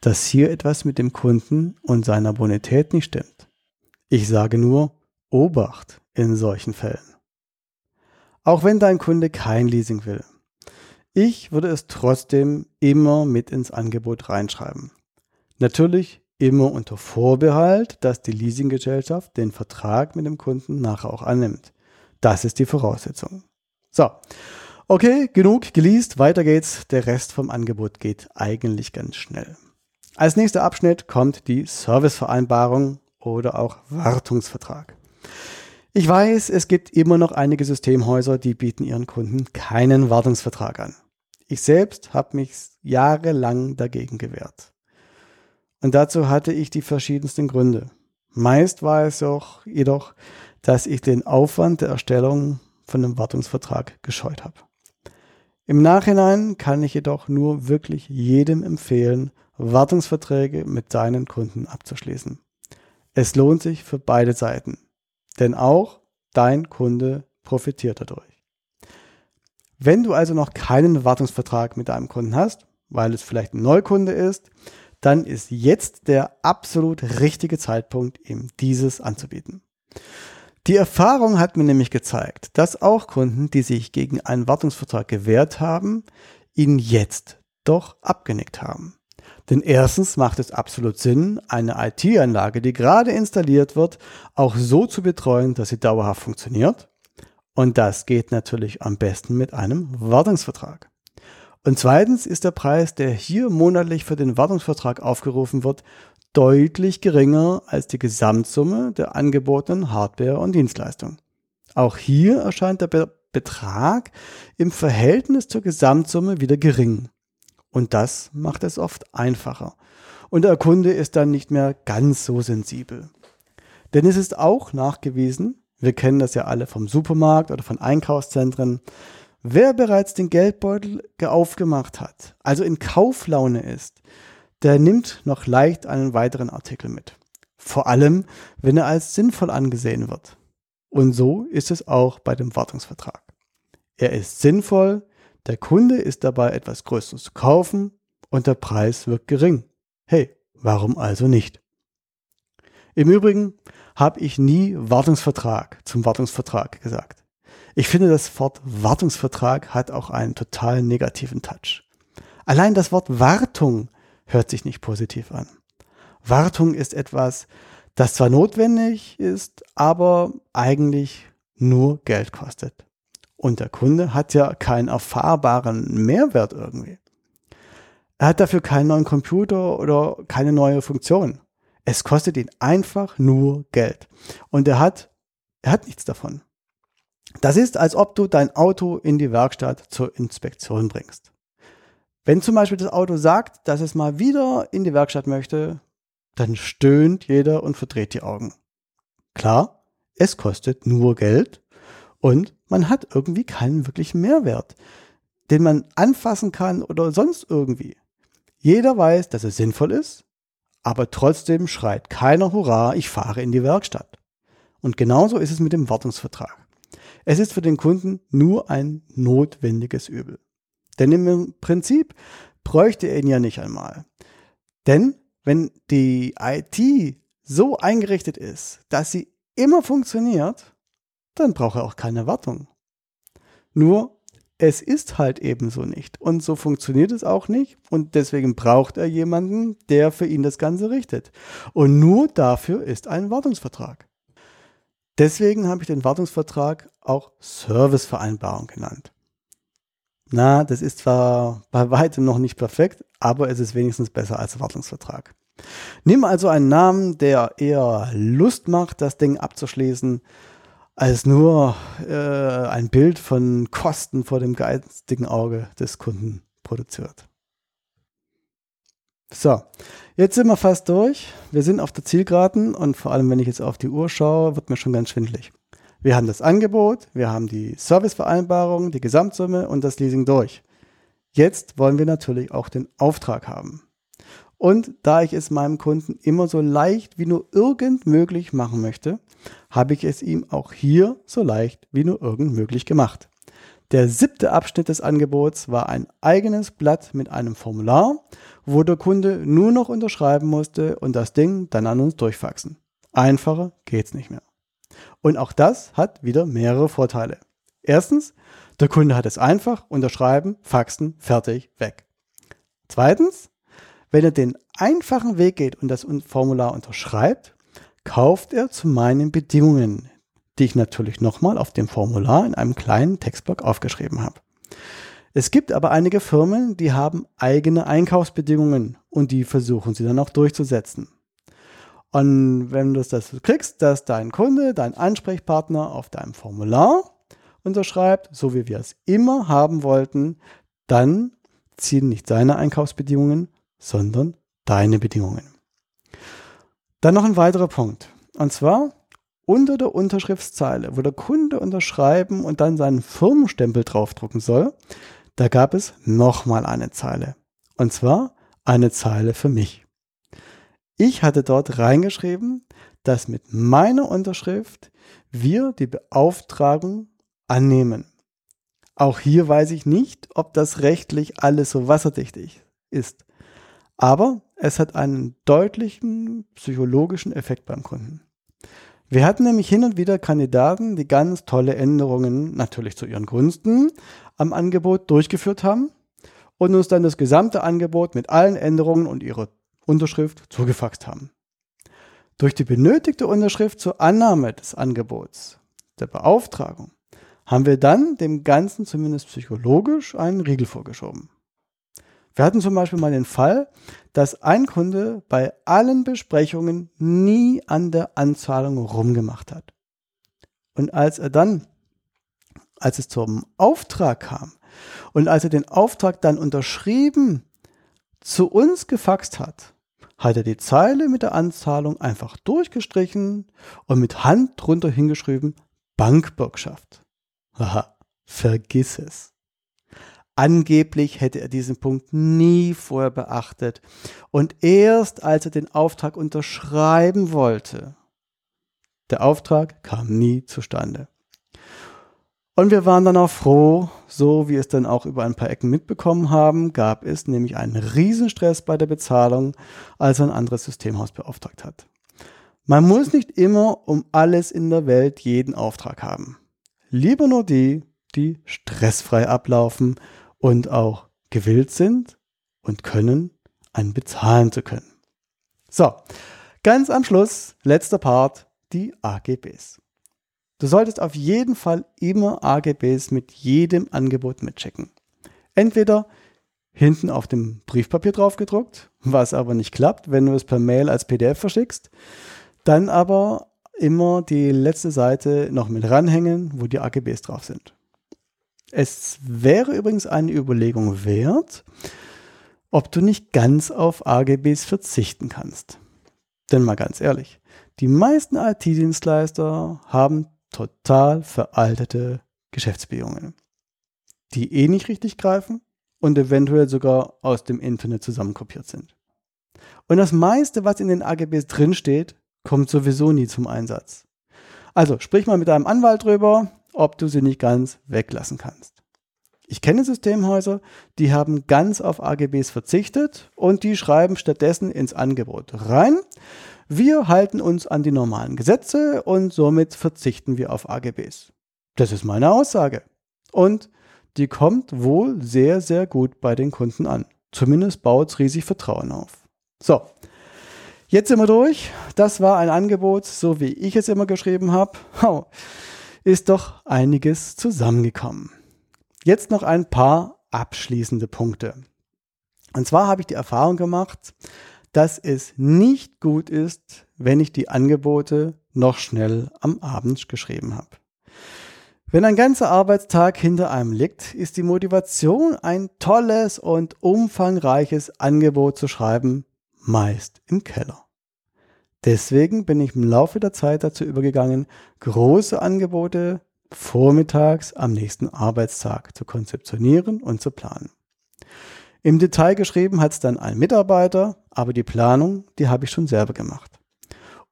dass hier etwas mit dem Kunden und seiner Bonität nicht stimmt. Ich sage nur Obacht in solchen Fällen. Auch wenn dein Kunde kein Leasing will. Ich würde es trotzdem immer mit ins Angebot reinschreiben. Natürlich immer unter Vorbehalt, dass die Leasinggesellschaft den Vertrag mit dem Kunden nachher auch annimmt. Das ist die Voraussetzung. So, okay, genug geleast, weiter geht's. Der Rest vom Angebot geht eigentlich ganz schnell. Als nächster Abschnitt kommt die Servicevereinbarung oder auch Wartungsvertrag. Ich weiß, es gibt immer noch einige Systemhäuser, die bieten ihren Kunden keinen Wartungsvertrag an. Ich selbst habe mich jahrelang dagegen gewehrt. Und dazu hatte ich die verschiedensten Gründe. Meist war es auch jedoch, dass ich den Aufwand der Erstellung von einem Wartungsvertrag gescheut habe. Im Nachhinein kann ich jedoch nur wirklich jedem empfehlen, Wartungsverträge mit deinen Kunden abzuschließen. Es lohnt sich für beide Seiten, denn auch dein Kunde profitiert dadurch. Wenn du also noch keinen Wartungsvertrag mit deinem Kunden hast, weil es vielleicht ein Neukunde ist, dann ist jetzt der absolut richtige Zeitpunkt, ihm dieses anzubieten. Die Erfahrung hat mir nämlich gezeigt, dass auch Kunden, die sich gegen einen Wartungsvertrag gewehrt haben, ihn jetzt doch abgenickt haben. Denn erstens macht es absolut Sinn, eine IT-Anlage, die gerade installiert wird, auch so zu betreuen, dass sie dauerhaft funktioniert. Und das geht natürlich am besten mit einem Wartungsvertrag. Und zweitens ist der Preis, der hier monatlich für den Wartungsvertrag aufgerufen wird, deutlich geringer als die Gesamtsumme der angebotenen Hardware und Dienstleistung. Auch hier erscheint der Be Betrag im Verhältnis zur Gesamtsumme wieder gering. Und das macht es oft einfacher. Und der Kunde ist dann nicht mehr ganz so sensibel. Denn es ist auch nachgewiesen, wir kennen das ja alle vom Supermarkt oder von Einkaufszentren, wer bereits den Geldbeutel aufgemacht hat, also in Kauflaune ist, der nimmt noch leicht einen weiteren Artikel mit. Vor allem, wenn er als sinnvoll angesehen wird. Und so ist es auch bei dem Wartungsvertrag. Er ist sinnvoll, der Kunde ist dabei etwas Größeres zu kaufen und der Preis wird gering. Hey, warum also nicht? Im Übrigen habe ich nie Wartungsvertrag zum Wartungsvertrag gesagt. Ich finde, das Wort Wartungsvertrag hat auch einen total negativen Touch. Allein das Wort Wartung hört sich nicht positiv an. Wartung ist etwas, das zwar notwendig ist, aber eigentlich nur Geld kostet. Und der Kunde hat ja keinen erfahrbaren Mehrwert irgendwie. Er hat dafür keinen neuen Computer oder keine neue Funktion. Es kostet ihn einfach nur Geld. Und er hat, er hat nichts davon. Das ist, als ob du dein Auto in die Werkstatt zur Inspektion bringst. Wenn zum Beispiel das Auto sagt, dass es mal wieder in die Werkstatt möchte, dann stöhnt jeder und verdreht die Augen. Klar, es kostet nur Geld und man hat irgendwie keinen wirklichen Mehrwert, den man anfassen kann oder sonst irgendwie. Jeder weiß, dass es sinnvoll ist, aber trotzdem schreit keiner Hurra, ich fahre in die Werkstatt. Und genauso ist es mit dem Wartungsvertrag. Es ist für den Kunden nur ein notwendiges Übel. Denn im Prinzip bräuchte er ihn ja nicht einmal. Denn wenn die IT so eingerichtet ist, dass sie immer funktioniert, dann braucht er auch keine Wartung. Nur, es ist halt ebenso nicht. Und so funktioniert es auch nicht. Und deswegen braucht er jemanden, der für ihn das Ganze richtet. Und nur dafür ist ein Wartungsvertrag. Deswegen habe ich den Wartungsvertrag auch Servicevereinbarung genannt. Na, das ist zwar bei weitem noch nicht perfekt, aber es ist wenigstens besser als Wartungsvertrag. Nimm also einen Namen, der eher Lust macht, das Ding abzuschließen, als nur äh, ein Bild von Kosten vor dem geistigen Auge des Kunden produziert. So, jetzt sind wir fast durch. Wir sind auf der Zielgeraden und vor allem, wenn ich jetzt auf die Uhr schaue, wird mir schon ganz schwindlig. Wir haben das Angebot, wir haben die Servicevereinbarung, die Gesamtsumme und das Leasing durch. Jetzt wollen wir natürlich auch den Auftrag haben. Und da ich es meinem Kunden immer so leicht wie nur irgend möglich machen möchte, habe ich es ihm auch hier so leicht wie nur irgend möglich gemacht. Der siebte Abschnitt des Angebots war ein eigenes Blatt mit einem Formular, wo der Kunde nur noch unterschreiben musste und das Ding dann an uns durchfaxen. Einfacher geht's nicht mehr. Und auch das hat wieder mehrere Vorteile. Erstens, der Kunde hat es einfach, unterschreiben, faxen, fertig, weg. Zweitens, wenn er den einfachen Weg geht und das Formular unterschreibt, kauft er zu meinen Bedingungen, die ich natürlich nochmal auf dem Formular in einem kleinen Textblock aufgeschrieben habe. Es gibt aber einige Firmen, die haben eigene Einkaufsbedingungen und die versuchen sie dann auch durchzusetzen. Und wenn du das kriegst, dass dein Kunde, dein Ansprechpartner auf deinem Formular unterschreibt, so wie wir es immer haben wollten, dann ziehen nicht seine Einkaufsbedingungen, sondern deine Bedingungen. Dann noch ein weiterer Punkt. Und zwar unter der Unterschriftszeile, wo der Kunde unterschreiben und dann seinen Firmenstempel draufdrucken soll, da gab es nochmal eine Zeile. Und zwar eine Zeile für mich. Ich hatte dort reingeschrieben, dass mit meiner Unterschrift wir die Beauftragung annehmen. Auch hier weiß ich nicht, ob das rechtlich alles so wasserdicht ist. Aber es hat einen deutlichen psychologischen Effekt beim Kunden. Wir hatten nämlich hin und wieder Kandidaten, die ganz tolle Änderungen, natürlich zu ihren Gunsten, am Angebot durchgeführt haben und uns dann das gesamte Angebot mit allen Änderungen und ihrer Unterschrift zugefaxt haben. Durch die benötigte Unterschrift zur Annahme des Angebots, der Beauftragung, haben wir dann dem Ganzen zumindest psychologisch einen Riegel vorgeschoben. Wir hatten zum Beispiel mal den Fall, dass ein Kunde bei allen Besprechungen nie an der Anzahlung rumgemacht hat. Und als er dann, als es zum Auftrag kam und als er den Auftrag dann unterschrieben zu uns gefaxt hat, hat er die Zeile mit der Anzahlung einfach durchgestrichen und mit Hand drunter hingeschrieben Bankbürgschaft. Haha, vergiss es. Angeblich hätte er diesen Punkt nie vorher beachtet. Und erst als er den Auftrag unterschreiben wollte, der Auftrag kam nie zustande. Und wir waren dann auch froh, so wie es dann auch über ein paar Ecken mitbekommen haben, gab es nämlich einen Riesenstress bei der Bezahlung, als ein anderes Systemhaus beauftragt hat. Man muss nicht immer um alles in der Welt jeden Auftrag haben. Lieber nur die, die stressfrei ablaufen und auch gewillt sind und können, einen bezahlen zu können. So, ganz am Schluss, letzter Part, die AGBs. Du solltest auf jeden Fall immer AGBs mit jedem Angebot mitchecken. Entweder hinten auf dem Briefpapier drauf gedruckt, was aber nicht klappt, wenn du es per Mail als PDF verschickst. Dann aber immer die letzte Seite noch mit ranhängen, wo die AGBs drauf sind. Es wäre übrigens eine Überlegung wert, ob du nicht ganz auf AGBs verzichten kannst. Denn mal ganz ehrlich, die meisten IT-Dienstleister haben total veraltete Geschäftsbedingungen, die eh nicht richtig greifen und eventuell sogar aus dem Internet zusammenkopiert sind. Und das meiste, was in den AGBs drinsteht, kommt sowieso nie zum Einsatz. Also sprich mal mit deinem Anwalt drüber, ob du sie nicht ganz weglassen kannst. Ich kenne Systemhäuser, die haben ganz auf AGBs verzichtet und die schreiben stattdessen ins Angebot rein. Wir halten uns an die normalen Gesetze und somit verzichten wir auf AGBs. Das ist meine Aussage. Und die kommt wohl sehr, sehr gut bei den Kunden an. Zumindest baut es riesig Vertrauen auf. So, jetzt sind wir durch. Das war ein Angebot, so wie ich es immer geschrieben habe ist doch einiges zusammengekommen. Jetzt noch ein paar abschließende Punkte. Und zwar habe ich die Erfahrung gemacht, dass es nicht gut ist, wenn ich die Angebote noch schnell am Abend geschrieben habe. Wenn ein ganzer Arbeitstag hinter einem liegt, ist die Motivation, ein tolles und umfangreiches Angebot zu schreiben, meist im Keller. Deswegen bin ich im Laufe der Zeit dazu übergegangen, große Angebote vormittags am nächsten Arbeitstag zu konzeptionieren und zu planen. Im Detail geschrieben hat es dann ein Mitarbeiter, aber die Planung, die habe ich schon selber gemacht.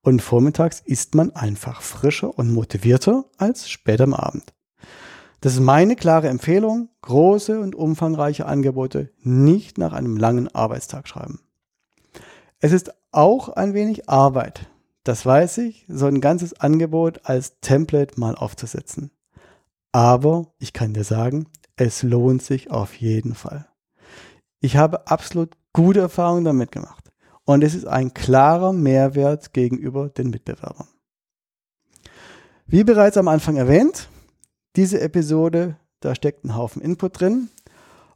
Und vormittags ist man einfach frischer und motivierter als später am Abend. Das ist meine klare Empfehlung, große und umfangreiche Angebote nicht nach einem langen Arbeitstag schreiben. Es ist auch ein wenig Arbeit. Das weiß ich, so ein ganzes Angebot als Template mal aufzusetzen. Aber ich kann dir sagen, es lohnt sich auf jeden Fall. Ich habe absolut gute Erfahrungen damit gemacht. Und es ist ein klarer Mehrwert gegenüber den Mitbewerbern. Wie bereits am Anfang erwähnt, diese Episode, da steckt ein Haufen Input drin.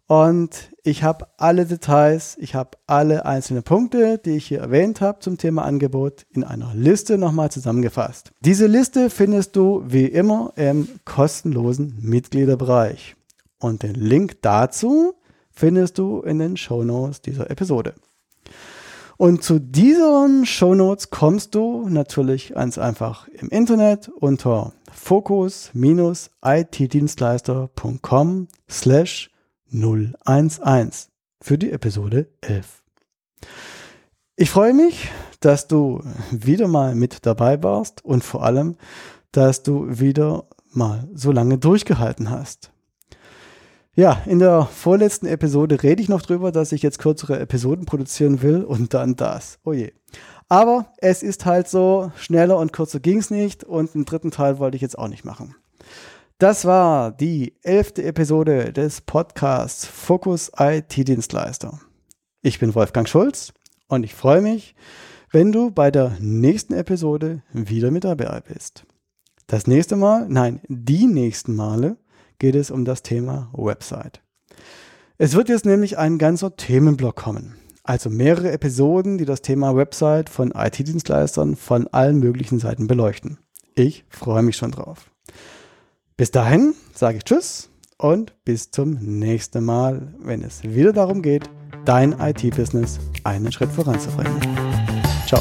Und ich habe alle Details, ich habe alle einzelnen Punkte, die ich hier erwähnt habe zum Thema Angebot, in einer Liste nochmal zusammengefasst. Diese Liste findest du wie immer im kostenlosen Mitgliederbereich. Und den Link dazu findest du in den Shownotes dieser Episode. Und zu diesen Shownotes kommst du natürlich ganz einfach im Internet unter focus-itdienstleister.com slash 011 für die Episode 11. Ich freue mich, dass du wieder mal mit dabei warst und vor allem, dass du wieder mal so lange durchgehalten hast. Ja, in der vorletzten Episode rede ich noch drüber, dass ich jetzt kürzere Episoden produzieren will und dann das. Oh je. Aber es ist halt so, schneller und kürzer ging es nicht und einen dritten Teil wollte ich jetzt auch nicht machen. Das war die elfte Episode des Podcasts Fokus IT-Dienstleister. Ich bin Wolfgang Schulz und ich freue mich, wenn du bei der nächsten Episode wieder mit dabei bist. Das nächste Mal, nein, die nächsten Male geht es um das Thema Website. Es wird jetzt nämlich ein ganzer Themenblock kommen. Also mehrere Episoden, die das Thema Website von IT-Dienstleistern von allen möglichen Seiten beleuchten. Ich freue mich schon drauf. Bis dahin sage ich Tschüss und bis zum nächsten Mal, wenn es wieder darum geht, dein IT-Business einen Schritt voranzubringen. Ciao.